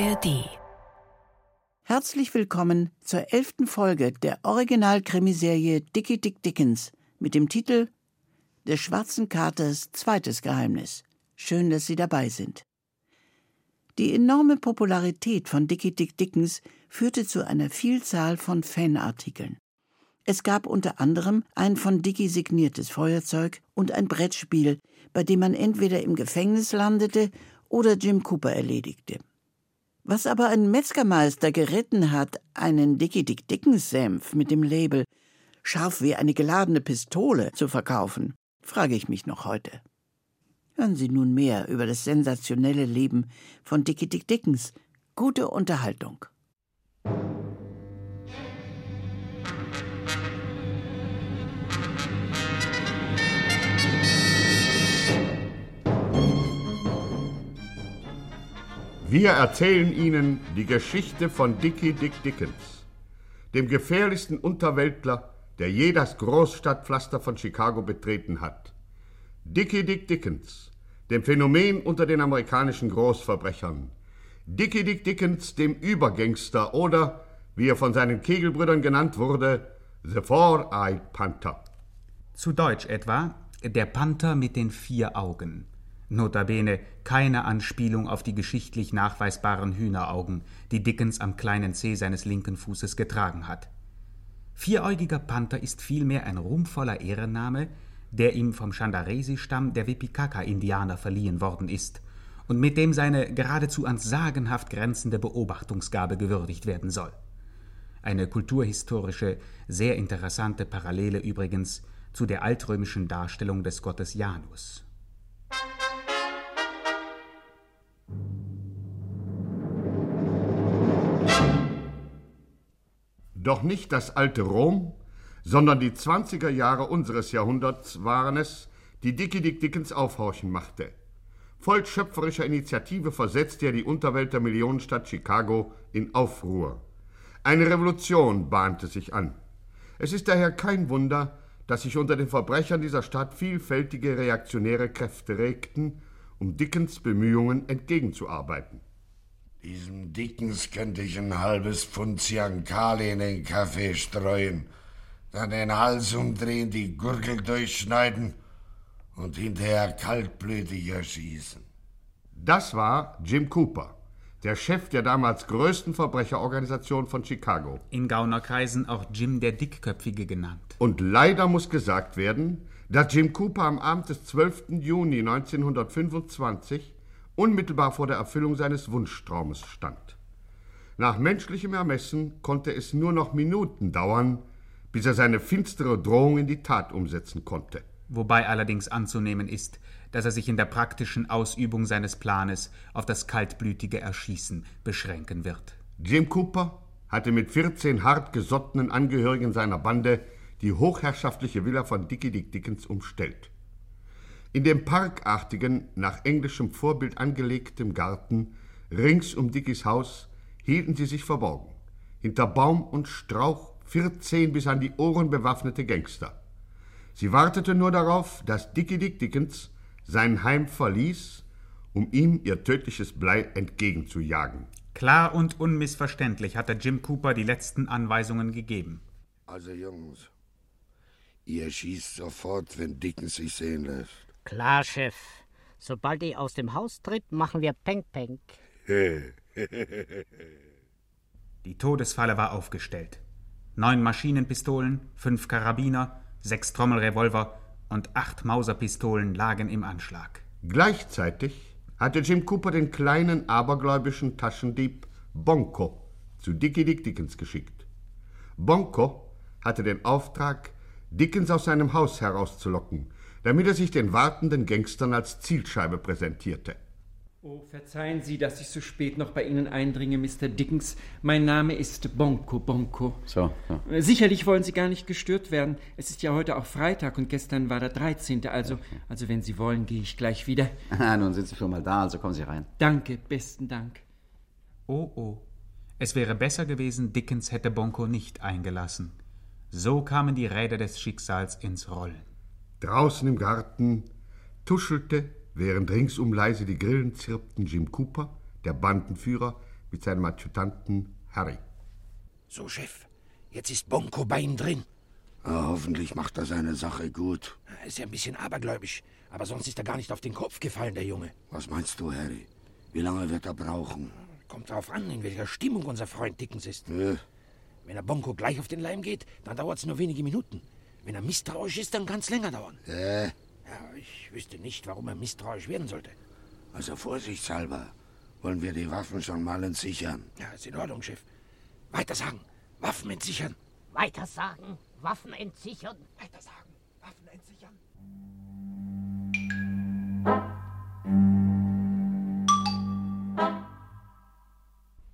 ARD. Herzlich willkommen zur elften Folge der Original-Krimiserie Dickie Dick Dickens mit dem Titel Des schwarzen Katers zweites Geheimnis. Schön, dass Sie dabei sind. Die enorme Popularität von Dickie Dick Dickens führte zu einer Vielzahl von Fanartikeln. Es gab unter anderem ein von Dicky signiertes Feuerzeug und ein Brettspiel, bei dem man entweder im Gefängnis landete oder Jim Cooper erledigte. Was aber ein Metzgermeister geritten hat, einen Dickie Dick Dickens Senf mit dem Label scharf wie eine geladene Pistole zu verkaufen, frage ich mich noch heute. Hören Sie nun mehr über das sensationelle Leben von Dickie Dick Dickens. Gute Unterhaltung. Wir erzählen Ihnen die Geschichte von Dickie Dick Dickens, dem gefährlichsten Unterweltler, der je das Großstadtpflaster von Chicago betreten hat. Dickie Dick Dickens, dem Phänomen unter den amerikanischen Großverbrechern. Dickie Dick Dickens, dem Übergangster oder, wie er von seinen Kegelbrüdern genannt wurde, The Four-Eyed Panther. Zu Deutsch etwa der Panther mit den vier Augen. Notabene keine Anspielung auf die geschichtlich nachweisbaren Hühneraugen, die Dickens am kleinen Zeh seines linken Fußes getragen hat. Vieräugiger Panther ist vielmehr ein ruhmvoller Ehrenname, der ihm vom Chandaresi-Stamm der Wipikaka-Indianer verliehen worden ist und mit dem seine geradezu ans sagenhaft grenzende Beobachtungsgabe gewürdigt werden soll. Eine kulturhistorische, sehr interessante Parallele übrigens zu der altrömischen Darstellung des Gottes Janus. Doch nicht das alte Rom, sondern die 20er Jahre unseres Jahrhunderts waren es, die Dickie Dick Dickens aufhorchen machte. Voll schöpferischer Initiative versetzte er die Unterwelt der Millionenstadt Chicago in Aufruhr. Eine Revolution bahnte sich an. Es ist daher kein Wunder, dass sich unter den Verbrechern dieser Stadt vielfältige reaktionäre Kräfte regten, um Dickens Bemühungen entgegenzuarbeiten. Diesem Dickens könnte ich ein halbes Pfund Ziankali in den Kaffee streuen, dann den Hals umdrehen, die Gurgel durchschneiden und hinterher kaltblütig erschießen. Das war Jim Cooper, der Chef der damals größten Verbrecherorganisation von Chicago. In Gaunerkreisen auch Jim der Dickköpfige genannt. Und leider muss gesagt werden, dass Jim Cooper am Abend des 12. Juni 1925 unmittelbar vor der Erfüllung seines Wunschtraumes stand. Nach menschlichem Ermessen konnte es nur noch Minuten dauern, bis er seine finstere Drohung in die Tat umsetzen konnte. Wobei allerdings anzunehmen ist, dass er sich in der praktischen Ausübung seines Planes auf das kaltblütige Erschießen beschränken wird. Jim Cooper hatte mit 14 hartgesottenen Angehörigen seiner Bande die hochherrschaftliche Villa von Dickie Dick Dickens umstellt. In dem parkartigen, nach englischem Vorbild angelegten Garten rings um Dickies Haus hielten sie sich verborgen. Hinter Baum und Strauch 14 bis an die Ohren bewaffnete Gangster. Sie wartete nur darauf, dass Dickie Dick Dickens sein Heim verließ, um ihm ihr tödliches Blei entgegenzujagen. Klar und unmissverständlich hatte Jim Cooper die letzten Anweisungen gegeben. Also Jungs, ihr schießt sofort, wenn Dickens sich sehen lässt. Klar, Chef. Sobald ihr aus dem Haus tritt, machen wir Peng Peng. Die Todesfalle war aufgestellt. Neun Maschinenpistolen, fünf Karabiner, sechs Trommelrevolver und acht Mauserpistolen lagen im Anschlag. Gleichzeitig hatte Jim Cooper den kleinen abergläubischen Taschendieb Bonko zu Dickie Dick Dickens geschickt. Bonko hatte den Auftrag, Dickens aus seinem Haus herauszulocken, damit er sich den wartenden Gangstern als Zielscheibe präsentierte. Oh, verzeihen Sie, dass ich so spät noch bei Ihnen eindringe, Mr. Dickens. Mein Name ist Bonko Bonko. So, ja. Sicherlich wollen Sie gar nicht gestört werden. Es ist ja heute auch Freitag und gestern war der 13. Also, also wenn Sie wollen, gehe ich gleich wieder. Ah, nun sind Sie schon mal da, also kommen Sie rein. Danke, besten Dank. Oh oh. Es wäre besser gewesen, Dickens hätte Bonko nicht eingelassen. So kamen die Räder des Schicksals ins Rollen. Draußen im Garten tuschelte, während ringsum leise die Grillen zirpten, Jim Cooper, der Bandenführer, mit seinem Adjutanten Harry. So, Chef, jetzt ist Bonko bei ihm drin. Ah, hoffentlich macht er seine Sache gut. Er ist ja ein bisschen abergläubisch, aber sonst ist er gar nicht auf den Kopf gefallen, der Junge. Was meinst du, Harry? Wie lange wird er brauchen? Kommt drauf an, in welcher Stimmung unser Freund Dickens ist. Äh, Wenn er Bonko gleich auf den Leim geht, dann dauert es nur wenige Minuten. Wenn er misstrauisch ist, dann kann es länger dauern. äh, Ja, ich wüsste nicht, warum er misstrauisch werden sollte. also vorsichtshalber wollen wir die Waffen schon mal entsichern. Ja, ist in Ordnung, Chef. Weiter sagen. Waffen entsichern. Weiter sagen, Waffen entsichern. Weiter sagen. Waffen entsichern.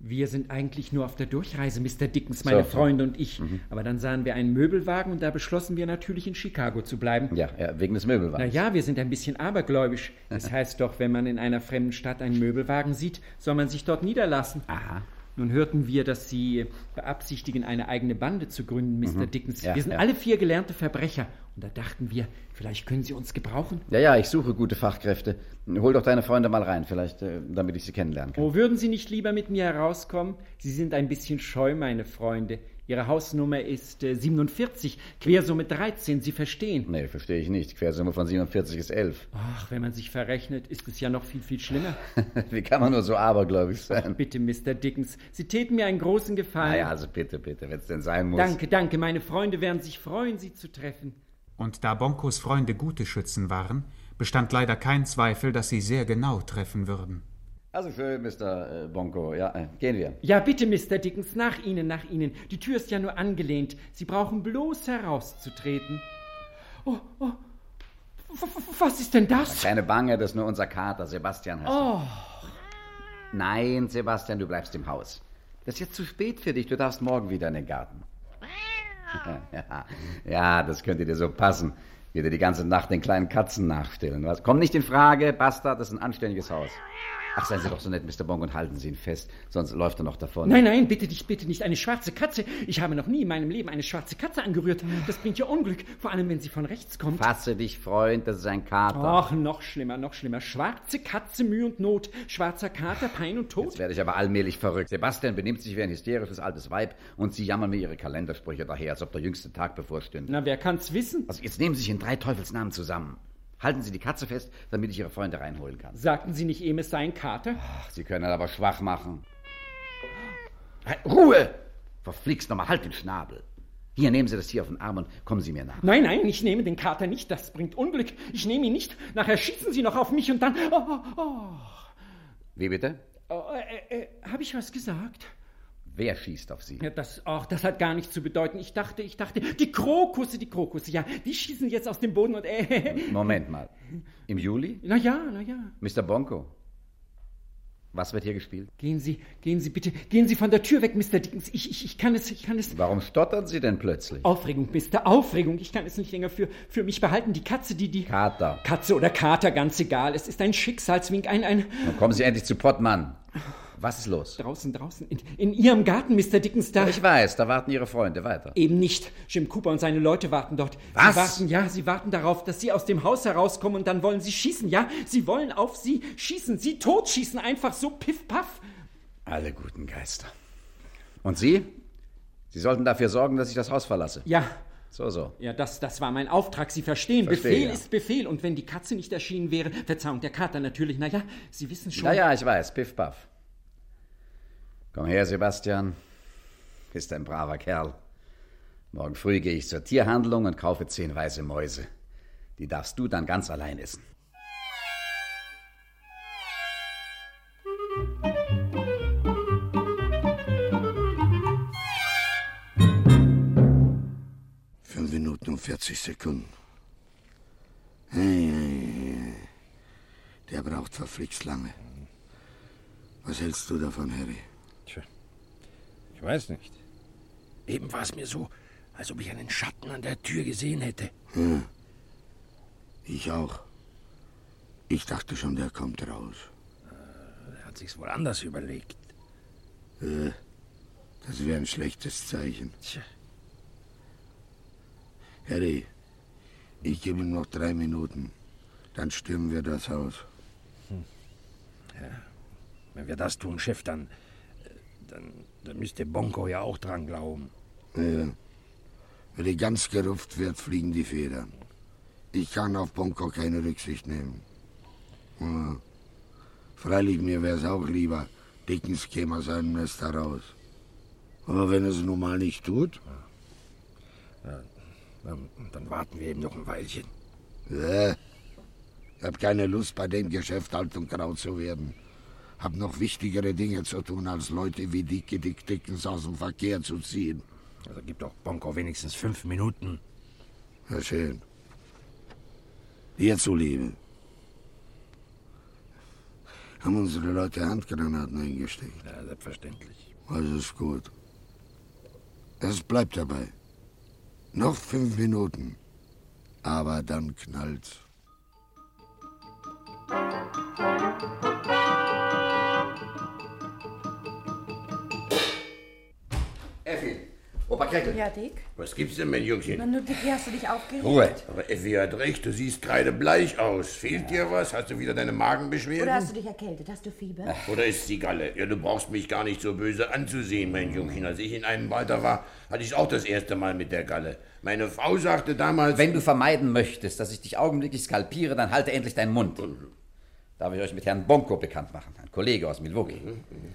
Wir sind eigentlich nur auf der Durchreise, Mr. Dickens, meine So. Freunde und ich. Aber dann sahen wir einen Möbelwagen und da beschlossen wir natürlich in Chicago zu bleiben. Ja, ja, wegen des Na Möbelwagens. ja, wir sind ein bisschen abergläubisch. Es heißt doch, wenn man in einer fremden Stadt einen Möbelwagen sieht, soll man sich dort niederlassen. Aha. Nun hörten wir, dass Sie beabsichtigen, eine eigene Bande zu gründen, Mr. Dickens. Ja, wir sind ja. alle vier gelernte Verbrecher. Und da dachten wir, vielleicht können Sie uns gebrauchen. Ja, ja, ich suche gute Fachkräfte. Hol doch deine Freunde mal rein, vielleicht, äh, damit ich sie kennenlernen kann. Oh, würden Sie nicht lieber mit mir herauskommen? Sie sind ein bisschen scheu, meine Freunde. Ihre Hausnummer ist äh, 47, Quersumme 13, Sie verstehen. Nee, verstehe ich nicht. Quersumme von 47 ist 11. Ach, wenn man sich verrechnet, ist es ja noch viel, viel schlimmer. Wie kann man nur so abergläubig sein? Bitte, Mr. Dickens, Sie täten mir einen großen Gefallen. Naja, also bitte, bitte, wenn es denn sein muss. Danke, danke. Meine Freunde werden sich freuen, Sie zu treffen. Und da Bonkos Freunde gute Schützen waren, bestand leider kein Zweifel, dass sie sehr genau treffen würden. Also schön, Mr. äh, Bonko. Ja, äh, gehen wir. Ja, bitte, Mr. Dickens, nach Ihnen, nach Ihnen. Die Tür ist ja nur angelehnt. Sie brauchen bloß herauszutreten. Oh, oh. Was ist denn das? Keine Bange, das ist nur unser Kater, Sebastian heißt Oh, er. Nein, Sebastian, du bleibst im Haus. Das ist jetzt zu spät für dich. Du darfst morgen wieder in den Garten. ja, ja, das könnte dir so passen. Wieder die ganze Nacht den kleinen Katzen nachstellen. Was? Komm nicht in Frage, Bastard, das ist ein anständiges Haus. Ach, seien Sie doch so nett, Mr. Bonk, und halten Sie ihn fest, sonst läuft er noch davon. nein, nein, bitte nicht, bitte nicht. Eine schwarze Katze. Ich habe noch nie in meinem Leben eine schwarze Katze angerührt. Das bringt ja Unglück, vor allem wenn sie von rechts kommt. Fasse dich, Freund, das ist ein Kater. Ach, noch schlimmer, noch schlimmer. Schwarze Katze, Mühe und Not. Schwarzer Kater, Pein und Tod. Jetzt werde ich aber allmählich verrückt. Sebastian benimmt sich wie ein hysterisches altes Weib und Sie jammern mir Ihre Kalendersprüche daher, als ob der jüngste Tag bevorstünde. Na, wer kann's wissen? Also jetzt nehmen Sie sich in drei Teufelsnamen zusammen. Halten Sie die Katze fest, damit ich Ihre Freunde reinholen kann. Sagten Sie nicht eben, es sei ein Kater? Ach, Sie können ihn aber schwach machen. Ruhe! Verflixt nochmal, halt den Schnabel. Hier, nehmen Sie das Tier auf den Arm und kommen Sie mir nach. Nein, nein, ich nehme den Kater nicht. Das bringt Unglück. Ich nehme ihn nicht. Nachher schießen Sie noch auf mich und dann. Oh, oh, oh. Wie bitte? oh äh, äh, Habe ich was gesagt? Wer schießt auf Sie? Ja, das, ach, das hat gar nichts zu bedeuten. Ich dachte, ich dachte, die Krokusse, die Krokusse, ja, die schießen jetzt aus dem Boden und äh. Moment mal. Im Juli? Na ja, na ja. Mr. Bonko. Was wird hier gespielt? Gehen Sie, gehen Sie bitte, gehen Sie von der Tür weg, Mr. Dickens. Ich, ich, ich kann es, ich kann es. Warum stottern Sie denn plötzlich? Aufregung, Mister, Aufregung. Ich kann es nicht länger für, für mich behalten. Die Katze, die, die. Kater. Katze oder Kater, ganz egal. Es ist ein Schicksalswink, ein, ein. Nun kommen Sie endlich zu Pottmann. Was ist los? Draußen, draußen, in, in Ihrem Garten, Mr. Dickens, da. Ich weiß, da warten Ihre Freunde weiter. Eben nicht. Jim Cooper und seine Leute warten dort. Was? Sie warten, ja, sie warten darauf, dass Sie aus dem Haus herauskommen und dann wollen Sie schießen, ja? Sie wollen auf Sie schießen, Sie totschießen, einfach so piff paff. Alle guten Geister. Und Sie? Sie sollten dafür sorgen, dass ich das Haus verlasse. Ja, So, so. ja, das, das war mein Auftrag. Sie verstehen, Verstehe, Befehl ja. ist Befehl. Und wenn die Katze nicht erschienen wäre, Verzeihung, der Kater natürlich, na ja, Sie wissen schon. Ja, ja, ich weiß. Piff, paff. Komm her, Sebastian. Bist ein braver Kerl. Morgen früh gehe ich zur Tierhandlung und kaufe zehn weiße Mäuse. Die darfst du dann ganz allein essen. Fünf Minuten und 40 Sekunden. Der braucht verflixt lange. Was hältst du davon, Harry? Ich weiß nicht. Eben war es mir so, als ob ich einen Schatten an der Tür gesehen hätte. Ich auch. Ich dachte schon, der kommt raus. Er hat sich's wohl anders überlegt. Äh, Das wäre ein schlechtes Zeichen. Tja, Harry, ich gebe ihm noch drei Minuten. Dann stürmen wir das Haus. wenn wir das tun, Chef, dann. Dann, dann müsste Bonko ja auch dran glauben. Ja. Wenn die ganz gerupft wird, fliegen die Federn. Ich kann auf Bonko keine Rücksicht nehmen. Ja. Freilich, mir wäre es auch lieber, Dickens käme aus seinem Nest heraus. Aber wenn er es nun mal nicht tut, Ja, dann, dann warten wir eben noch ein Weilchen. ja. ich habe keine Lust, bei dem Geschäft alt und grau zu werden. Hab noch wichtigere Dinge zu tun, als Leute wie Dicke Dick Dickens aus dem Verkehr zu ziehen. Also gib doch Bonko wenigstens fünf Minuten. Ja, schön. Dir zuliebe. Haben unsere Leute Handgranaten eingesteckt. Ja, selbstverständlich. Also ist gut. Es bleibt dabei. Noch fünf Minuten. Aber dann knallt's. Opa Kreckel. Ja, Dick? Was gibt's denn, mein Jungchen? Na, nur Dicky, hast du dich aufgeregt? Ruhe. Aber Effi hat recht, du siehst kreidebleich aus. Fehlt dir was? Hast du wieder deine Magenbeschwerden? Oder hast du dich erkältet? Hast du Fieber? Oder ist die Galle? Ja, du brauchst mich gar nicht so böse anzusehen, mein Jungchen. Als ich in einem Alter war, hatte ich auch das erste Mal mit der Galle. Meine Frau sagte damals... Wenn du vermeiden möchtest, dass ich dich augenblicklich skalpiere, dann halte endlich deinen Mund. Darf ich euch mit Herrn Bonko bekannt machen, ein Kollege aus Milwaukee.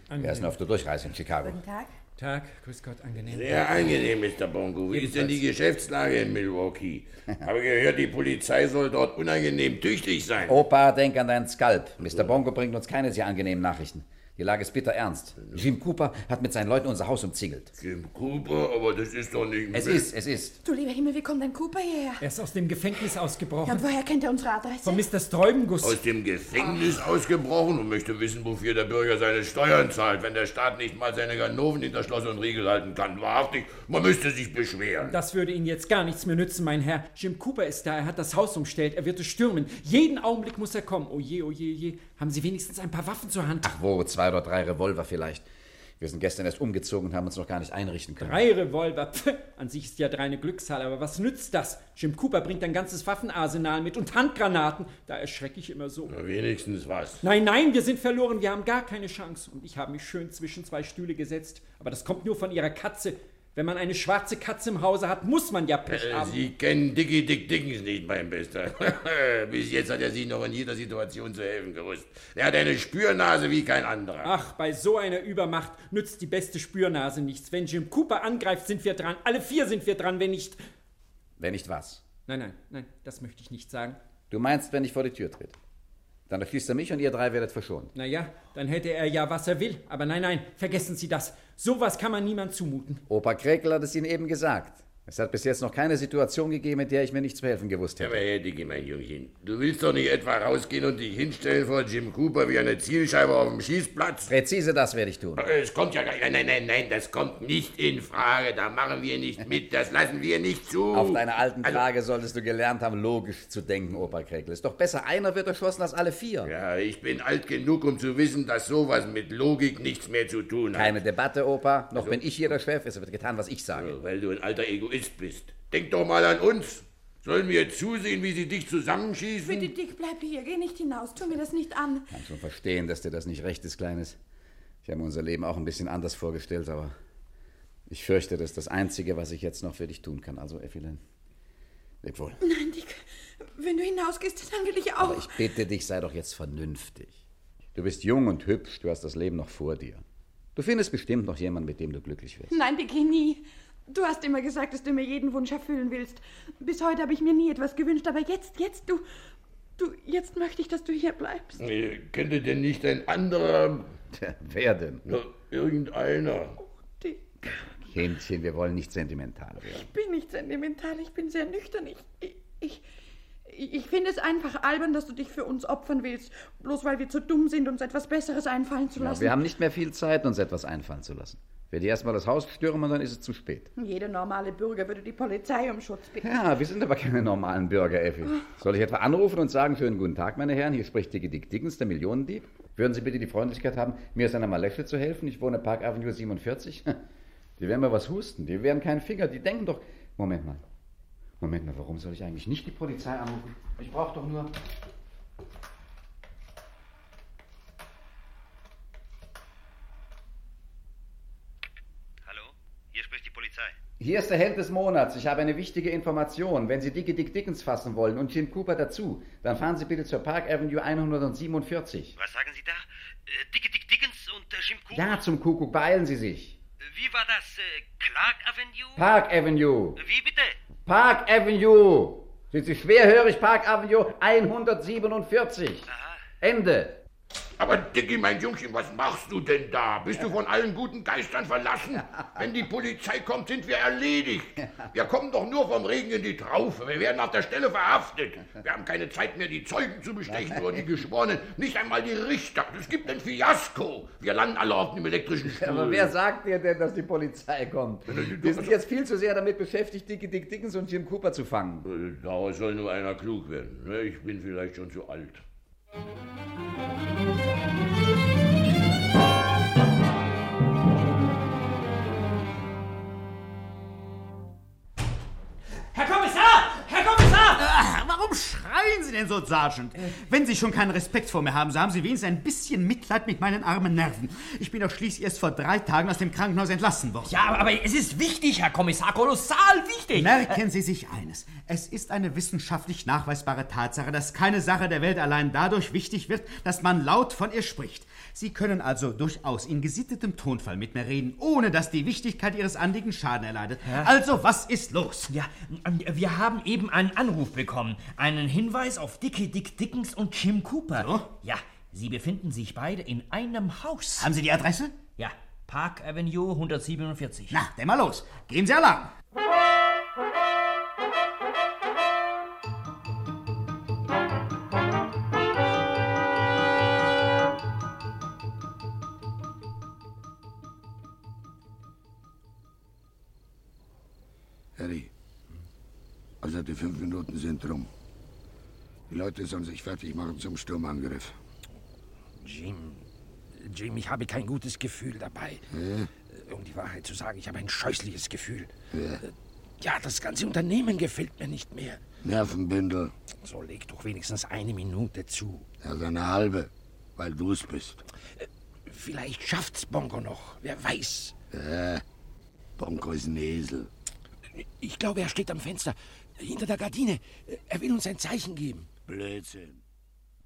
Er ist nur auf der Durchreise in Chicago. Guten Tag. Tag, grüß Gott, angenehm. Sehr angenehm, Mr. Bongo. Wie ist denn die Geschäftslage in Milwaukee? Habe gehört, die Polizei soll dort unangenehm tüchtig sein. Opa, denk an deinen Skalp. Mr. Bongo bringt uns keine sehr angenehmen Nachrichten. Die Lage ist bitter ernst. Jim Cooper hat mit seinen Leuten unser Haus umzingelt. Jim Cooper, aber das ist doch nicht... Es ist, es ist. Du lieber Himmel, wie kommt dein Cooper hierher? Er ist aus dem Gefängnis Ja, ausgebrochen. und woher kennt er unsere Adresse? Von Mr. Sträubenguss. Aus dem Gefängnis ausgebrochen und möchte wissen, wofür der Bürger seine Steuern zahlt, wenn der Staat nicht mal seine Ganoven hinter Schloss und Riegel halten kann. Wahrhaftig, man müsste sich beschweren. Das würde Ihnen jetzt gar nichts mehr nützen, mein Herr. Jim Cooper ist da, er hat das Haus umstellt, er wird es stürmen. Jeden Augenblick muss er kommen. Oh je, oh je, oh je. Haben Sie wenigstens ein paar Waffen zur Hand? Ach wo, zwei oder drei Revolver vielleicht. Wir sind gestern erst umgezogen und haben uns noch gar nicht einrichten können. Drei Revolver. Pff, an sich ist ja drei eine Glückszahl, aber was nützt das? Jim Cooper bringt ein ganzes Waffenarsenal mit und Handgranaten. Da erschrecke ich immer so. Na, wenigstens was. Nein, nein, wir sind verloren, wir haben gar keine Chance. Und ich habe mich schön zwischen zwei Stühle gesetzt. Aber das kommt nur von Ihrer Katze. Wenn man eine schwarze Katze im Hause hat, muss man ja Pech Äh, haben. Sie kennen Dickie Dick Dickens nicht, mein Bester. Bis jetzt hat er Sie noch in jeder Situation zu helfen gewusst. Er hat eine Spürnase wie kein anderer. Ach, bei so einer Übermacht nützt die beste Spürnase nichts. Wenn Jim Cooper angreift, sind wir dran. Alle vier sind wir dran, wenn nicht. Wenn nicht was. Nein, nein, nein, das möchte ich nicht sagen. Du meinst, wenn ich vor die Tür tritt. Dann erschießt er mich und ihr drei werdet verschont. Naja, dann hätte er ja, was er will. Aber nein, nein, vergessen Sie das. Sowas kann man niemand zumuten. Opa Krekel hat es Ihnen eben gesagt. Es hat bis jetzt noch keine Situation gegeben, in der ich mir nicht zu helfen gewusst Aber hätte. Herr Dickie, mein Jungchen, du willst doch nicht etwa rausgehen und dich hinstellen vor Jim Cooper wie eine Zielscheibe auf dem Schießplatz? Präzise das werde ich tun. Es kommt ja gar nicht. Nein, nein, nein, nein, das kommt nicht in Frage. Da machen wir nicht mit. Das lassen wir nicht zu. Auf deiner alten Also- Frage solltest du gelernt haben, logisch zu denken, Opa Krekel. Ist doch besser, einer wird erschossen als alle vier. Ja, ich bin alt genug, um zu wissen, dass sowas mit Logik nichts mehr zu tun hat. Keine Debatte, Opa. Noch bin ich hier der Chef. Es wird getan, was ich sage. Weil du ein alter Egoist bist. Denk doch mal an uns. Sollen wir zusehen, wie sie dich zusammenschießen? Bitte, Dick, bleib hier. Geh nicht hinaus. Tu mir das nicht an. Ich kann schon verstehen, dass dir das nicht recht ist, Kleines. Ich habe mir unser Leben auch ein bisschen anders vorgestellt, aber ich fürchte, das ist das Einzige, was ich jetzt noch für dich tun kann. Also, Effelin, leb wohl. Nein, Dick. Wenn du hinausgehst, dann will ich auch. Aber ich bitte dich, sei doch jetzt vernünftig. Du bist jung und hübsch, du hast das Leben noch vor dir. Du findest bestimmt noch jemanden, mit dem du glücklich wirst. Nein, Dicky, nie. Du hast immer gesagt, dass du mir jeden Wunsch erfüllen willst. Bis heute habe ich mir nie etwas gewünscht, aber jetzt, jetzt, du. Du, jetzt möchte ich, dass du hier bleibst. Äh, Könnte denn nicht ein anderer, Tja, wer denn? na, irgendeiner? Dick, Kindchen, wir wollen nicht sentimental werden. ich bin nicht sentimental, ich bin sehr nüchtern. Ich, ich, ich, ich finde es einfach albern, dass du dich für uns opfern willst, bloß weil wir zu dumm sind, uns etwas Besseres einfallen zu Ja, lassen. wir haben nicht mehr viel Zeit, uns etwas einfallen zu lassen. Wenn die erstmal das Haus stürmen, dann ist es zu spät. Jeder normale Bürger würde die Polizei um Schutz bitten. Ja, wir sind aber keine normalen Bürger, Effi. Soll ich etwa anrufen und sagen, schönen guten Tag, meine Herren, hier spricht Dickie Dick Dickens, der Millionendieb. Würden Sie bitte die Freundlichkeit haben, mir aus einer Malesche zu helfen? Ich wohne Park Avenue 47. Die werden mir was husten, die werden keinen Finger, die denken doch... Moment mal. Moment mal, warum soll ich eigentlich nicht die Polizei anrufen? Ich brauche doch nur... Hier ist der Held des Monats. Ich habe eine wichtige Information. Wenn Sie Dicke Dick Dickens fassen wollen und Jim Cooper dazu, dann fahren Sie bitte zur Park Avenue 147. Was sagen Sie da? Äh, Dicke Dick Dickens und äh, Jim Cooper? Ja, zum Kuckuck, beeilen Sie sich. Wie war das? Äh, Clark Avenue? Park Avenue. Wie bitte? Park Avenue. Sind Sie schwerhörig? Park Avenue 147. Ende. Aber Dicky, mein Jungchen, was machst du denn da? Bist du von allen guten Geistern verlassen? Wenn die Polizei kommt, sind wir erledigt. Wir kommen doch nur vom Regen in die Traufe. Wir werden auf der Stelle verhaftet. Wir haben keine Zeit mehr, die Zeugen zu bestechen oder die Geschworenen. Nicht einmal die Richter. Es gibt ein Fiasko. Wir landen alle auf dem elektrischen Stuhl. Aber wer sagt dir denn, dass die Polizei kommt? Wir sind jetzt viel zu sehr damit beschäftigt, Dicke Dick Dickens und Jim Cooper zu fangen. Daraus soll nur einer klug werden. Ne, Ich bin vielleicht schon zu alt. Warum schreien Sie denn so, Sergeant? Wenn Sie schon keinen Respekt vor mir haben, so haben Sie wenigstens ein bisschen Mitleid mit meinen armen Nerven. Ich bin doch schließlich erst vor drei Tagen aus dem Krankenhaus entlassen worden. Ja, aber, aber es ist wichtig, Herr Kommissar, kolossal wichtig. Merken Sie sich eines. Es ist eine wissenschaftlich nachweisbare Tatsache, dass keine Sache der Welt allein dadurch wichtig wird, dass man laut von ihr spricht. Sie können also durchaus in gesittetem Tonfall mit mir reden, ohne dass die Wichtigkeit Ihres Anliegens Schaden erleidet. Also, was ist los? Ja, wir haben eben einen Anruf bekommen. Einen Hinweis auf Dicke Dick Dickens und Jim Cooper. So? Ja, sie befinden sich beide in einem Haus. Haben Sie die Adresse? Ja, Park Avenue 147. Na, dann mal los. Geben Sie Alarm. Harry, also die fünf Minuten sind rum. Die Leute sollen sich fertig machen zum Sturmangriff. Jim, Jim, ich habe kein gutes Gefühl dabei. Ja? Äh, Um die Wahrheit zu sagen, ich habe ein scheußliches Gefühl. Ja. Äh, Ja, das ganze Unternehmen gefällt mir nicht mehr. Nervenbündel. So leg doch wenigstens eine Minute zu. Also eine halbe, weil du's bist. Vielleicht schafft's Bongo noch. Wer weiß. Ja, Bonko ist ein Esel. Ich glaube, er steht am Fenster. Hinter der Gardine. Er will uns ein Zeichen geben. Blödsinn.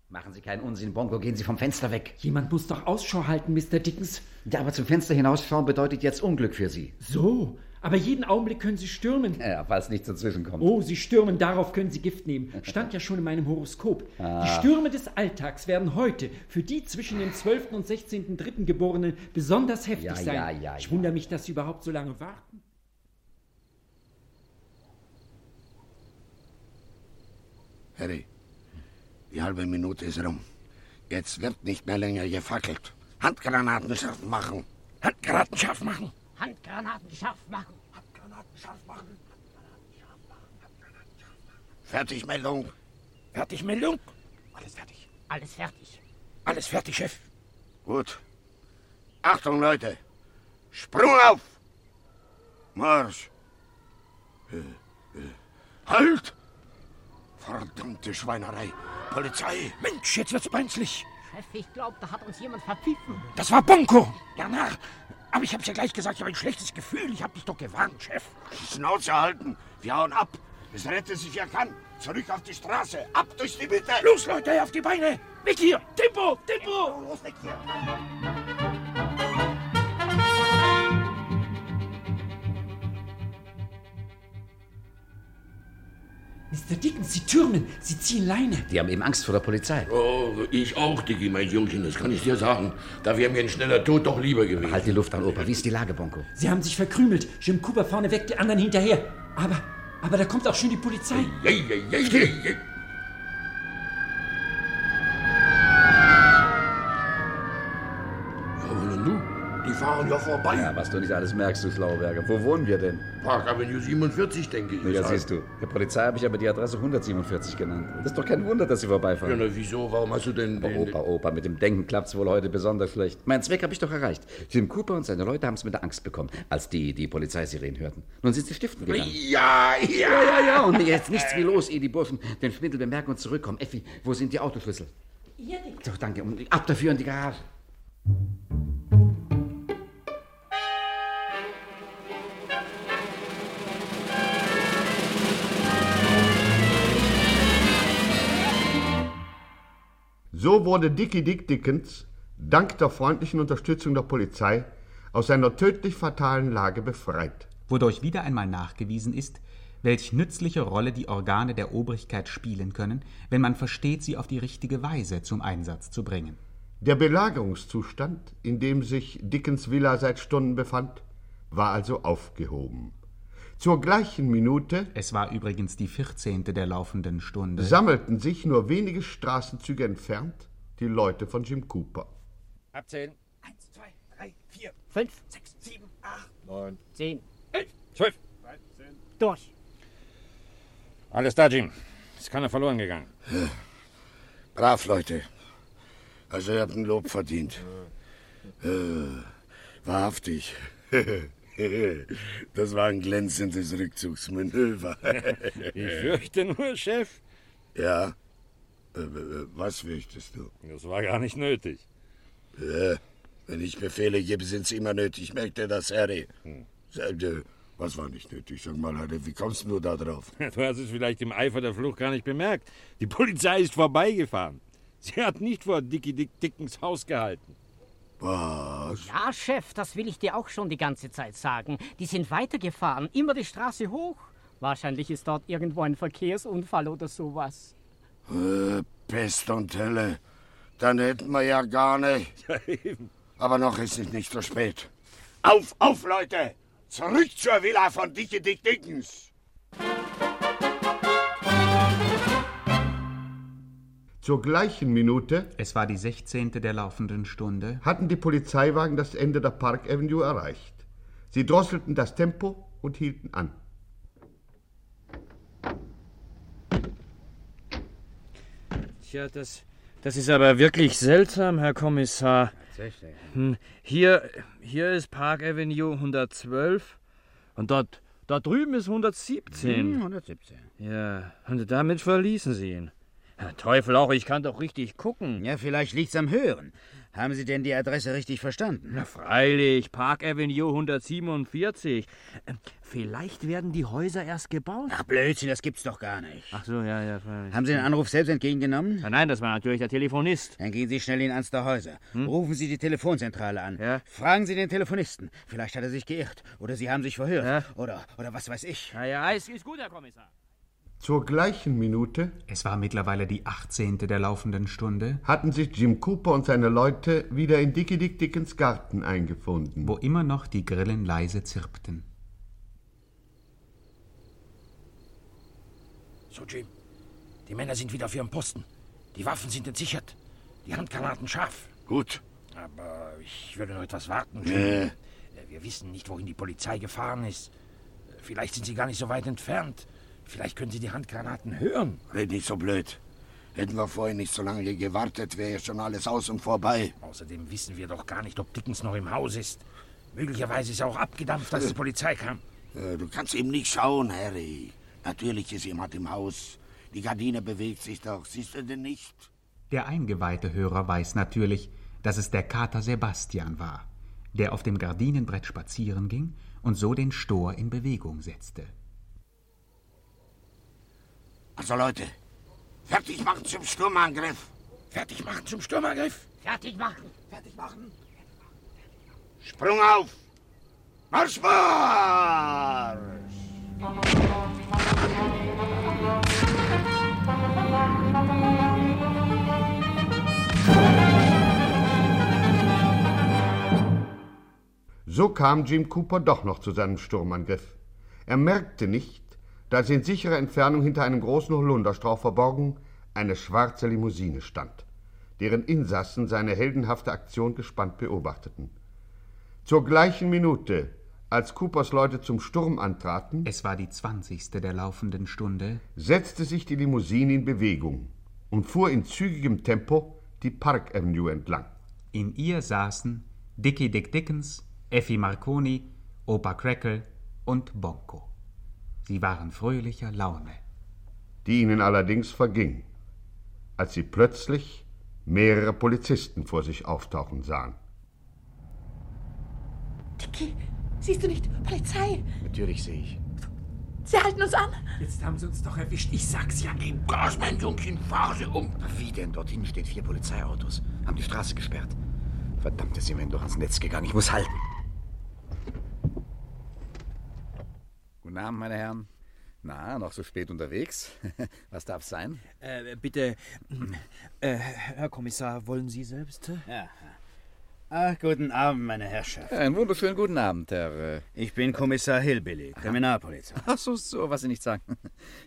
Machen Sie keinen Unsinn, Bongo, gehen Sie vom Fenster weg. Jemand muss doch Ausschau halten, Mr. Dickens. Ja, aber zum Fenster hinausschauen bedeutet jetzt Unglück für Sie. So, aber jeden Augenblick können Sie stürmen. Ja, falls nichts dazwischen kommt. Oh, Sie stürmen, darauf können Sie Gift nehmen. Stand ja schon in meinem Horoskop. Ah. Die Stürme des Alltags werden heute für die zwischen dem 12. und 16.3. Geborenen besonders heftig Ja, sein. ja, ja, ich wundere mich, dass Sie überhaupt so lange warten. Harry, die halbe Minute ist rum. Jetzt wird nicht mehr länger gefackelt. Handgranaten scharf machen. Handgranaten scharf machen. Handgranaten scharf machen. Fertigmeldung. Fertigmeldung? Alles fertig. Alles fertig. Alles fertig, Chef. Gut. Achtung, Leute. Sprung auf. Marsch. Äh, äh. Halt! Verdammte Schweinerei. Polizei. Mensch, jetzt wird's brenzlig. Chef, ich glaube, da hat uns jemand verpfiffen. Das war Bonko. Ja, Narr. Aber ich hab's ja gleich gesagt, ich habe ein schlechtes Gefühl. Ich hab dich doch gewarnt, Chef. Schnauze halten. Wir hauen ab. Es rettet sich, wer kann. Zurück auf die Straße. Ab durch die Mitte. Los, Leute, auf die Beine. Weg hier. Tempo, Tempo. Los, weg hier. Mr. Dickens, Sie türmen, Sie ziehen Leine. Die haben eben Angst vor der Polizei. Oh, ich auch, Dicky, mein Jungchen, das kann ich dir sagen. Da wäre mir ein schneller Tod doch lieber gewesen. Halt die Luft an, Opa. Wie ist die Lage, Bonko? Sie haben sich verkrümelt. Jim Cooper vorne weg, die anderen hinterher. Aber, aber da kommt auch schon die Polizei. Jei, jei, jei, jei, jei. Ja, wollen du? Fahren ja vorbei. Ja, was du nicht alles merkst, du Schlauberger. Wo wohnen wir denn? Park Avenue 47, denke ich. Ja, halt. siehst du. Der Polizei habe ich aber die Adresse 147 genannt. Das ist doch kein Wunder, dass sie Ja, vorbeifahren. na, wieso? Warum hast du denn... Aber den- Opa, Opa, mit dem Denken klappt's wohl heute besonders schlecht. Mein Zweck habe ich doch erreicht. Jim Cooper und seine Leute haben es mit der Angst bekommen, als die die Polizeisirenen hörten. Nun sind sie stiften gegangen. Ja, ja. Ja, ja, ja. Und jetzt nichts wie los, ehe die Burschen den Schwindel bemerken und zurückkommen. Effi, wo sind die Autoschlüssel? Hier, Dick. So, danke. Und ab dafür in die Garage. So wurde Dickie Dick Dickens dank der freundlichen Unterstützung der Polizei aus seiner tödlich fatalen Lage befreit. Wodurch wieder einmal nachgewiesen ist, welch nützliche Rolle die Organe der Obrigkeit spielen können, wenn man versteht, sie auf die richtige Weise zum Einsatz zu bringen. Der Belagerungszustand, in dem sich Dickens Villa seit Stunden befand, war also aufgehoben. Zur gleichen Minute Es war übrigens die vierzehnte der laufenden Stunde. sammelten sich nur wenige Straßenzüge entfernt die Leute von Jim Cooper. Abzählen. Eins, zwei, drei, vier, Fünf, sechs, sieben, acht, Neun. zehn, elf, zwölf. durch. Alles da, Jim. Ist keiner verloren gegangen. Brav, Leute. Also ihr habt ein Lob verdient. Äh, wahrhaftig. Das war ein glänzendes Rückzugsmanöver. Ich fürchte nur, Chef. Ja. Äh, äh, Was fürchtest du? Das war gar nicht nötig. Ja, wenn ich Befehle gebe, sind sie immer nötig. Merkt ihr das, Harry? Äh, Was war nicht nötig? Sag mal, Harry, wie kommst du da drauf? Du hast es vielleicht im Eifer der Flucht gar nicht bemerkt. Die Polizei ist vorbeigefahren. Sie hat nicht vor Dickie Dick Dickens Haus gehalten. Was? Ja, Chef, das will ich dir auch schon die ganze Zeit sagen. Die sind weitergefahren, immer die Straße hoch. Wahrscheinlich ist dort irgendwo ein Verkehrsunfall oder sowas. Äh, Pest und Hölle. Dann hätten wir ja gar nicht. Ja, eben. Aber noch ist es nicht so spät. Auf, auf, Leute! Zurück zur Villa von Dickie Dick Dickens! Zur gleichen Minute Es war die sechzehnte der laufenden Stunde. hatten die Polizeiwagen das Ende der Park Avenue erreicht. Sie drosselten das Tempo und hielten an. Tja, das, das ist aber wirklich seltsam, Herr Kommissar. Hm, Hier, hier ist Park Avenue 112 und dort, dort drüben ist 117. 117. Ja, und damit verließen Sie ihn. Herr Teufel auch, ich kann doch richtig gucken. Ja, vielleicht liegt's am Hören. Haben Sie denn die Adresse richtig verstanden? Na freilich, Park Avenue 147. Ähm, Vielleicht werden die Häuser erst gebaut. Ach, Blödsinn, das gibt's doch gar nicht. Ach so, ja, ja, freilich. Haben Sie den Anruf selbst entgegengenommen? Ja, Nein, das war natürlich der Telefonist. Dann gehen Sie schnell in eins der Häuser. Rufen Sie die Telefonzentrale an. Ja. Fragen Sie den Telefonisten. Vielleicht hat er sich geirrt. Oder Sie haben sich verhört. Ja. Oder, oder was weiß ich. Ja, ja, ist, ist gut, Herr Kommissar. Zur gleichen Minute Es war mittlerweile die achtzehnte der laufenden Stunde, hatten sich Jim Cooper und seine Leute wieder in Dickie Dick Dickens Garten eingefunden. wo immer noch die Grillen leise zirpten. So, Jim. Die Männer sind wieder auf ihrem Posten. Die Waffen sind entsichert. Die Handgranaten scharf. Gut. Aber ich würde noch etwas warten, Jim. Äh. Äh, Wir wissen nicht, wohin die Polizei gefahren ist. Vielleicht sind sie gar nicht so weit entfernt. Vielleicht können sie die Handgranaten hören. Red nicht so blöd. Hätten wir vorhin nicht so lange gewartet, wäre ja schon alles aus und vorbei. Außerdem wissen wir doch gar nicht, ob Dickens noch im Haus ist. Möglicherweise ist er auch abgedampft, als die Polizei kam. Äh, Du kannst eben nicht schauen, Harry. Natürlich ist jemand im Haus. Die Gardine bewegt sich doch. Siehst du denn nicht? Der eingeweihte Hörer weiß natürlich, dass es der Kater Sebastian war, der auf dem Gardinenbrett spazieren ging und so den Stor in Bewegung setzte. Also Leute, fertig machen zum Sturmangriff. Fertig machen zum Sturmangriff. Fertig machen. Fertig machen. Sprung auf. Marsch, Marsch! So kam Jim Cooper doch noch zu seinem Sturmangriff. Er merkte nicht, dass in sicherer Entfernung hinter einem großen Holunderstrauch verborgen eine schwarze Limousine stand, deren Insassen seine heldenhafte Aktion gespannt beobachteten. Zur gleichen Minute, als Coopers Leute zum Sturm antraten, Es war die zwanzigste der laufenden Stunde, setzte sich die Limousine in Bewegung und fuhr in zügigem Tempo die Park Avenue entlang. In ihr saßen Dickie Dick Dickens, Effi Marconi, Opa Crackle und Bonko. Sie waren fröhlicher Laune. die ihnen allerdings verging, als sie plötzlich mehrere Polizisten vor sich auftauchen sahen. Dicky, siehst du nicht? Polizei! Natürlich sehe ich. Sie halten uns an. Jetzt haben sie uns doch erwischt. Ich sag's ja eben. Gas, mein Jungchen, fahr sie um. Wie denn? Dort hinten stehen vier Polizeiautos. Haben die Straße gesperrt. Verdammt, sie werden doch ans Netz gegangen. Ich muss halten. Guten Abend, meine Herren. Na, noch so spät unterwegs? Was darf sein? Äh, bitte, äh, Herr Kommissar, wollen Sie selbst? Ja. Ach, guten Abend, meine Herrschaft. Einen wunderschönen guten Abend, Herr. Äh ich bin Kommissar Hillbilly, Kriminalpolizei. Ach so, so, was Sie nicht sagen.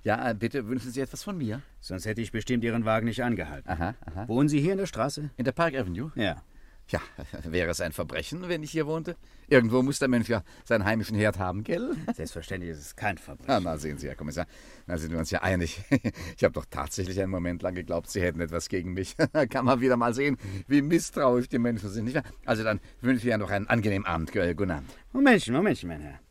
Ja, äh, bitte wünschen Sie etwas von mir? Sonst hätte ich bestimmt Ihren Wagen nicht angehalten. Aha, aha. Wohnen Sie hier in der Straße? In der Park Avenue? Ja. Ja, wäre es ein Verbrechen, wenn ich hier wohnte? Irgendwo muss der Mensch ja seinen heimischen Herd haben, gell? Selbstverständlich ist es kein Verbrechen. Ah, na, sehen Sie, Herr Kommissar, da sind wir uns ja einig. Ich habe doch tatsächlich einen Moment lang geglaubt, Sie hätten etwas gegen mich. Da kann man wieder mal sehen, wie misstrauisch die Menschen sind, nicht wahr? Also dann wünsche ich Ihnen noch einen angenehmen Abend. Abend. Momentchen, Momentchen, mein Herr.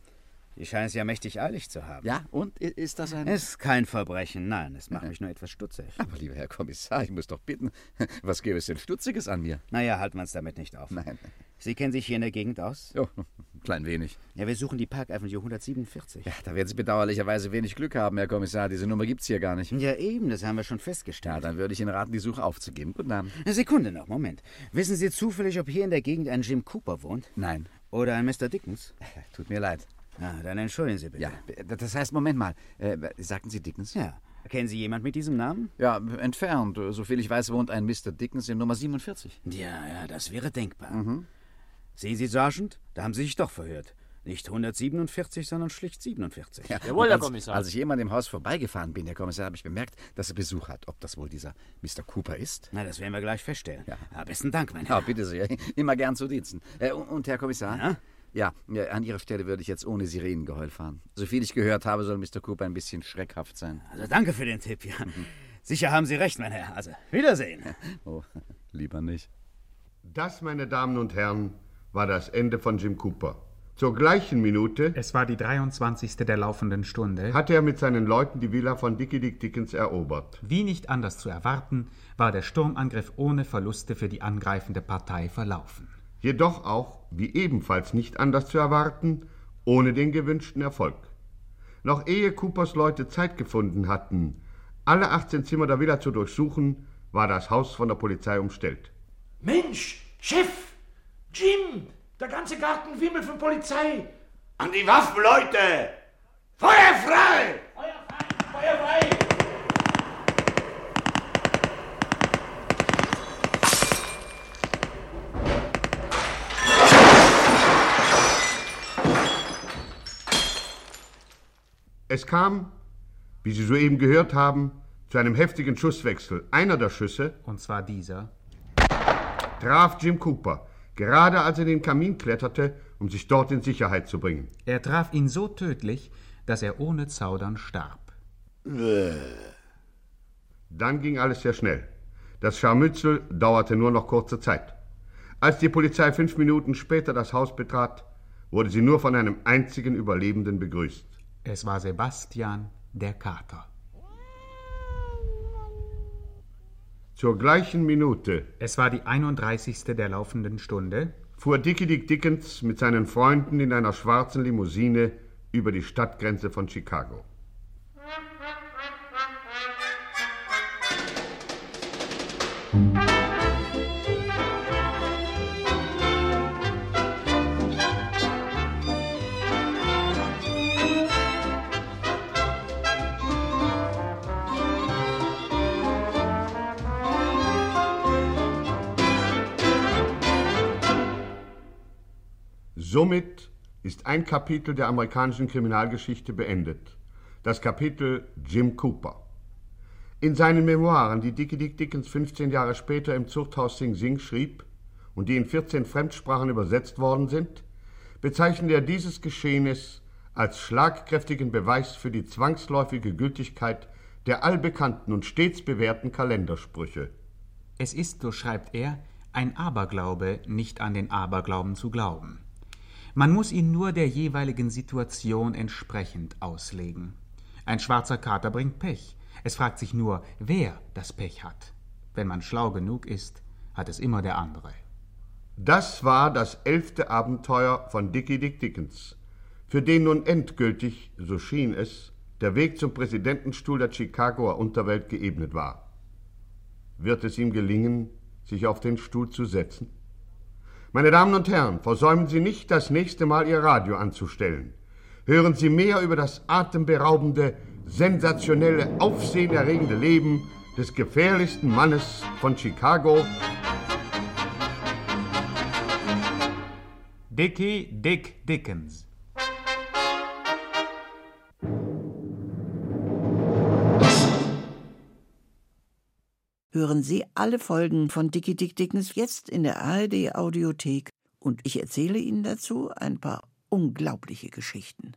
Die scheinen es ja mächtig eilig zu haben. Ja, und ist das ein... Es ist kein Verbrechen, nein, es macht mich nur etwas stutzig. Aber lieber Herr Kommissar, ich muss doch bitten, was gäbe es denn Stutziges an mir? Naja, halten wir uns damit nicht auf. Nein. Sie kennen sich hier in der Gegend aus? Ja, ein klein wenig. Ja, wir suchen die Park Avenue 147. Ja, da werden Sie bedauerlicherweise wenig Glück haben, Herr Kommissar. Diese Nummer gibt's hier gar nicht. Ja, eben, das haben wir schon festgestellt. Ja, dann würde ich Ihnen raten, die Suche aufzugeben. Guten Abend. Eine Sekunde noch, Moment. Wissen Sie zufällig, ob hier in der Gegend ein Jim Cooper wohnt? Nein. Oder ein Mr. Dickens? Tut mir leid. Ah, dann entschuldigen Sie bitte. Ja, das heißt, Moment mal. Äh, sagten Sie Dickens? Ja. Kennen Sie jemand mit diesem Namen? Ja, entfernt. Soviel ich weiß, wohnt ein Mr. Dickens in Nummer 47. Ja, ja, das wäre denkbar. Mhm. Sehen Sie, Sergeant, da haben Sie sich doch verhört. Nicht 147, sondern schlicht 47. Ja, Jawohl, Herr als, Kommissar. Als ich jemand im Haus vorbeigefahren bin, Herr Kommissar, habe ich bemerkt, dass er Besuch hat. Ob das wohl dieser Mr. Cooper ist? Na, das werden wir gleich feststellen. Ja. ja besten Dank, mein Ja, Herr. bitte sehr. Immer gern zu Diensten. Äh, und, und, Herr Kommissar? Ja? Ja, an Ihrer Stelle würde ich jetzt ohne Sirenengeheul fahren. Soviel ich gehört habe, soll Mr. Cooper ein bisschen schreckhaft sein. Also danke für den Tipp, ja. Sicher haben Sie recht, mein Herr. Also, Wiedersehen. Oh, lieber nicht. Das, meine Damen und Herren, war das Ende von Jim Cooper. Zur gleichen Minute Es war die 23. der laufenden Stunde. hatte er mit seinen Leuten die Villa von Dickie Dick Dickens erobert. Wie nicht anders zu erwarten, war der Sturmangriff ohne Verluste für die angreifende Partei verlaufen. Jedoch auch, wie ebenfalls nicht anders zu erwarten, ohne den gewünschten Erfolg. Noch ehe Coopers Leute Zeit gefunden hatten, alle 18 Zimmer der Villa zu durchsuchen, war das Haus von der Polizei umstellt. Mensch, Chef, Jim, der ganze Garten wimmelt von Polizei. An die Waffen, Leute! Feuer frei! Feuer frei! Es kam, wie Sie soeben gehört haben, zu einem heftigen Schusswechsel. Einer der Schüsse, Und zwar dieser. traf Jim Cooper, gerade als er den Kamin kletterte, um sich dort in Sicherheit zu bringen. Er traf ihn so tödlich, dass er ohne Zaudern starb. Dann ging alles sehr schnell. Das Scharmützel dauerte nur noch kurze Zeit. Als die Polizei fünf Minuten später das Haus betrat, wurde sie nur von einem einzigen Überlebenden begrüßt. Es war Sebastian der Kater. Zur gleichen Minute Es war die 31. der laufenden Stunde. fuhr Dickie Dick Dickens mit seinen Freunden in einer schwarzen Limousine über die Stadtgrenze von Chicago. Somit ist ein Kapitel der amerikanischen Kriminalgeschichte beendet. Das Kapitel Jim Cooper. In seinen Memoiren, die Dickie Dick Dickens 15 Jahre später im Zuchthaus Sing Sing schrieb und die in 14 Fremdsprachen übersetzt worden sind, bezeichnet er dieses Geschehnis als schlagkräftigen Beweis für die zwangsläufige Gültigkeit der allbekannten und stets bewährten Kalendersprüche. Es ist, so schreibt er, ein Aberglaube, nicht an den Aberglauben zu glauben. Man muss ihn nur der jeweiligen Situation entsprechend auslegen. Ein schwarzer Kater bringt Pech. Es fragt sich nur, wer das Pech hat. Wenn man schlau genug ist, hat es immer der andere. Das war das elfte Abenteuer von Dickie Dick Dickens, für den nun endgültig, so schien es, der Weg zum Präsidentenstuhl der Chicagoer Unterwelt geebnet war. Wird es ihm gelingen, sich auf den Stuhl zu setzen? Meine Damen und Herren, versäumen Sie nicht, das nächste Mal Ihr Radio anzustellen. Hören Sie mehr über das atemberaubende, sensationelle, aufsehenerregende Leben des gefährlichsten Mannes von Chicago. Dickie Dick Dickens. Hören Sie alle Folgen von Dickie Dick Dickens jetzt in der ARD Audiothek und ich erzähle Ihnen dazu ein paar unglaubliche Geschichten.